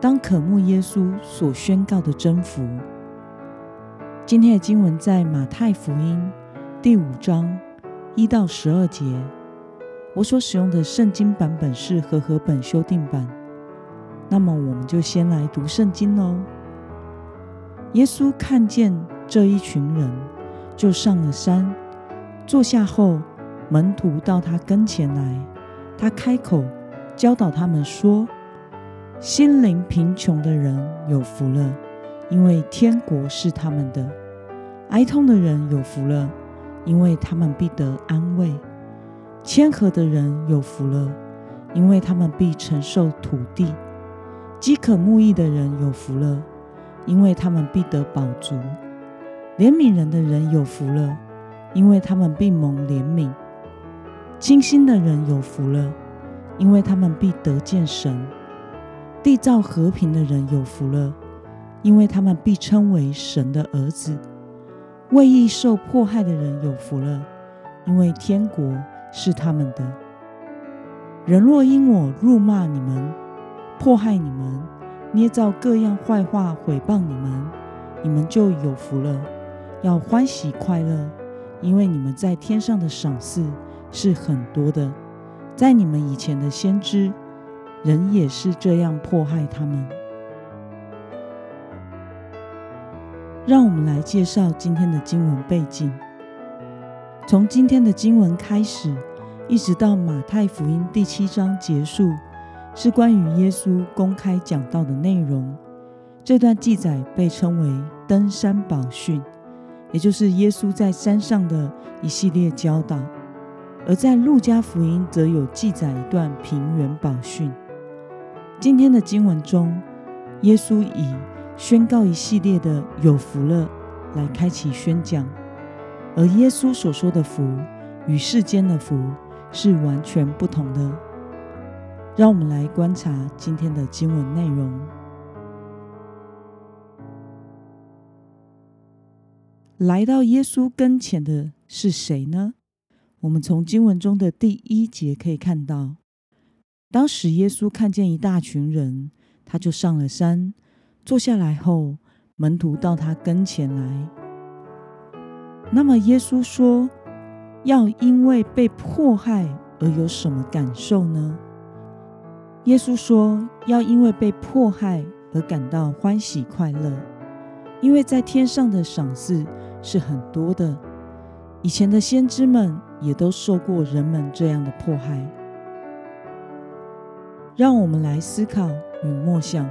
当渴慕耶稣所宣告的征服。今天的经文在马太福音第五章一到十二节。我所使用的圣经版本是和合本修订版。那么，我们就先来读圣经喽。耶稣看见这一群人，就上了山，坐下后，门徒到他跟前来，他开口教导他们说。心灵贫穷的人有福了，因为天国是他们的；哀痛的人有福了，因为他们必得安慰；谦和的人有福了，因为他们必承受土地；饥渴慕义的人有福了，因为他们必得饱足；怜悯人的人有福了，因为他们必蒙怜悯；清心的人有福了，因为他们必得见神。缔造和平的人有福了，因为他们必称为神的儿子；为义受迫害的人有福了，因为天国是他们的。人若因我辱骂你们、迫害你们、捏造各样坏话毁谤你们，你们就有福了，要欢喜快乐，因为你们在天上的赏赐是很多的。在你们以前的先知。人也是这样迫害他们。让我们来介绍今天的经文背景。从今天的经文开始，一直到马太福音第七章结束，是关于耶稣公开讲道的内容。这段记载被称为登山宝训，也就是耶稣在山上的一系列教导。而在路加福音则有记载一段平原宝训。今天的经文中，耶稣以宣告一系列的“有福了”来开启宣讲，而耶稣所说的福与世间的福是完全不同的。让我们来观察今天的经文内容。来到耶稣跟前的是谁呢？我们从经文中的第一节可以看到。当时耶稣看见一大群人，他就上了山，坐下来后，门徒到他跟前来。那么耶稣说，要因为被迫害而有什么感受呢？耶稣说，要因为被迫害而感到欢喜快乐，因为在天上的赏赐是很多的。以前的先知们也都受过人们这样的迫害。让我们来思考与默想，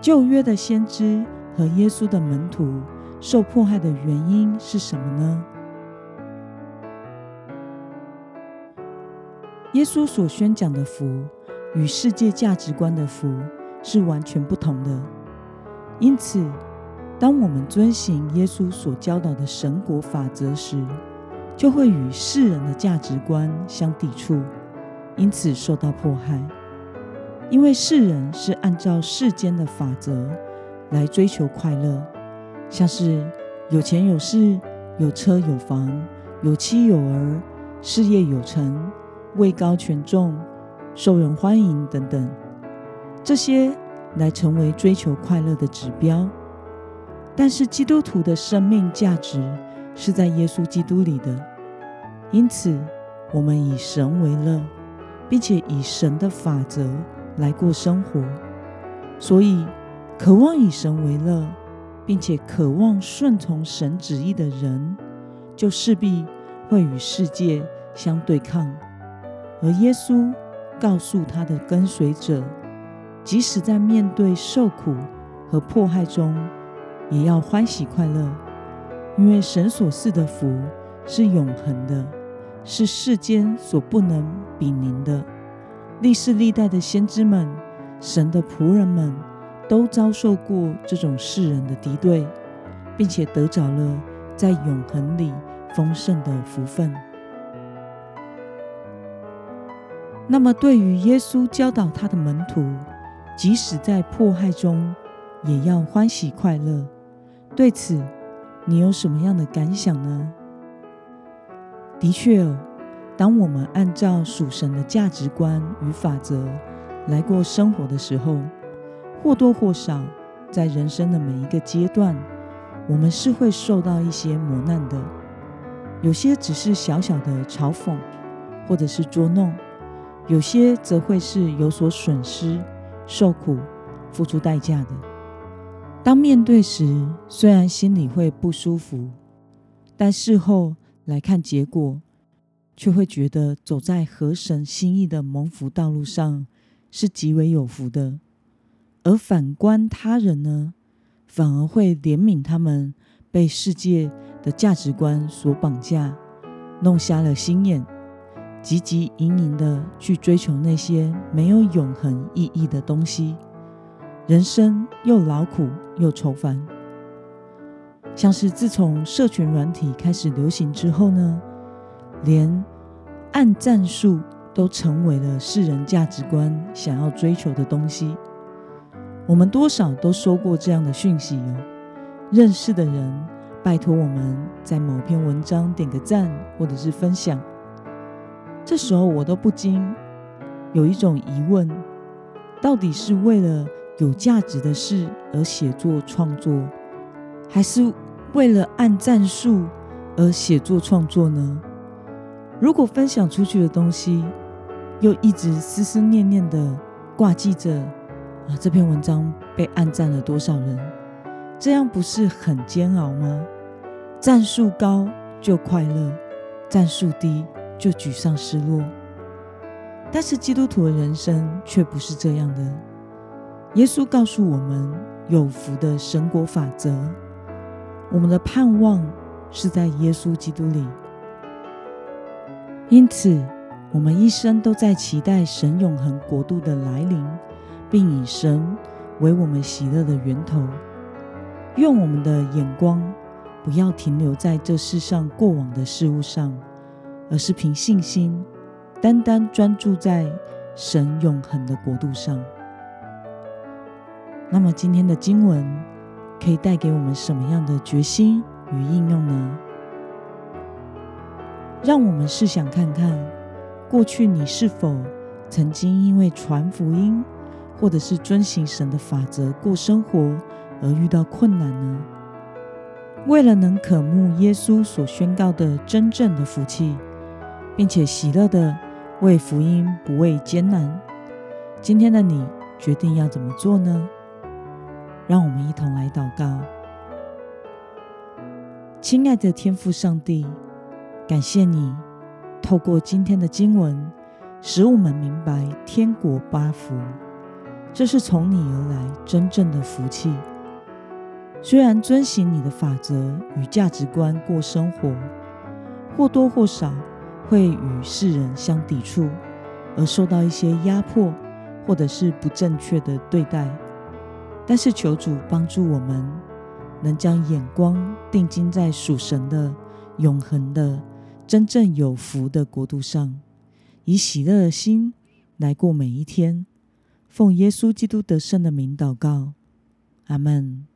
旧约的先知和耶稣的门徒受迫害的原因是什么呢？耶稣所宣讲的福与世界价值观的福是完全不同的，因此，当我们遵行耶稣所教导的神国法则时，就会与世人的价值观相抵触。因此受到迫害，因为世人是按照世间的法则来追求快乐，像是有钱有势、有车有房、有妻有儿、事业有成、位高权重、受人欢迎等等，这些来成为追求快乐的指标。但是基督徒的生命价值是在耶稣基督里的，因此我们以神为乐。并且以神的法则来过生活，所以渴望以神为乐，并且渴望顺从神旨意的人，就势必会与世界相对抗。而耶稣告诉他的跟随者，即使在面对受苦和迫害中，也要欢喜快乐，因为神所赐的福是永恒的。是世间所不能比拟的。历世历代的先知们、神的仆人们，都遭受过这种世人的敌对，并且得着了在永恒里丰盛的福分。那么，对于耶稣教导他的门徒，即使在迫害中，也要欢喜快乐。对此，你有什么样的感想呢？的确哦，当我们按照属神的价值观与法则来过生活的时候，或多或少，在人生的每一个阶段，我们是会受到一些磨难的。有些只是小小的嘲讽，或者是捉弄；有些则会是有所损失、受苦、付出代价的。当面对时，虽然心里会不舒服，但事后来看结果，却会觉得走在合神心意的蒙福道路上是极为有福的。而反观他人呢，反而会怜悯他们被世界的价值观所绑架，弄瞎了心眼，汲汲营营的去追求那些没有永恒意义的东西。人生又劳苦又愁烦，像是自从社群软体开始流行之后呢，连按赞数都成为了世人价值观想要追求的东西。我们多少都收过这样的讯息哦，认识的人拜托我们在某篇文章点个赞或者是分享，这时候我都不禁有一种疑问：到底是为了有价值的事而写作创作，还是为了按战术而写作创作呢？如果分享出去的东西，又一直思思念念的挂记着啊，这篇文章被按赞了多少人？这样不是很煎熬吗？战术高就快乐，战术低就沮丧失落。但是基督徒的人生却不是这样的。耶稣告诉我们有福的神国法则，我们的盼望是在耶稣基督里。因此，我们一生都在期待神永恒国度的来临，并以神为我们喜乐的源头。愿我们的眼光不要停留在这世上过往的事物上，而是凭信心，单单专注在神永恒的国度上。那么今天的经文可以带给我们什么样的决心与应用呢？让我们试想看看，过去你是否曾经因为传福音，或者是遵行神的法则过生活而遇到困难呢？为了能渴慕耶稣所宣告的真正的福气，并且喜乐的为福音不畏艰难，今天的你决定要怎么做呢？让我们一同来祷告，亲爱的天父上帝，感谢你透过今天的经文，使我们明白天国八福，这是从你而来真正的福气。虽然遵行你的法则与价值观过生活，或多或少会与世人相抵触，而受到一些压迫，或者是不正确的对待。但是求主帮助我们，能将眼光定睛在属神的永恒的真正有福的国度上，以喜乐的心来过每一天。奉耶稣基督得胜的名祷告，阿门。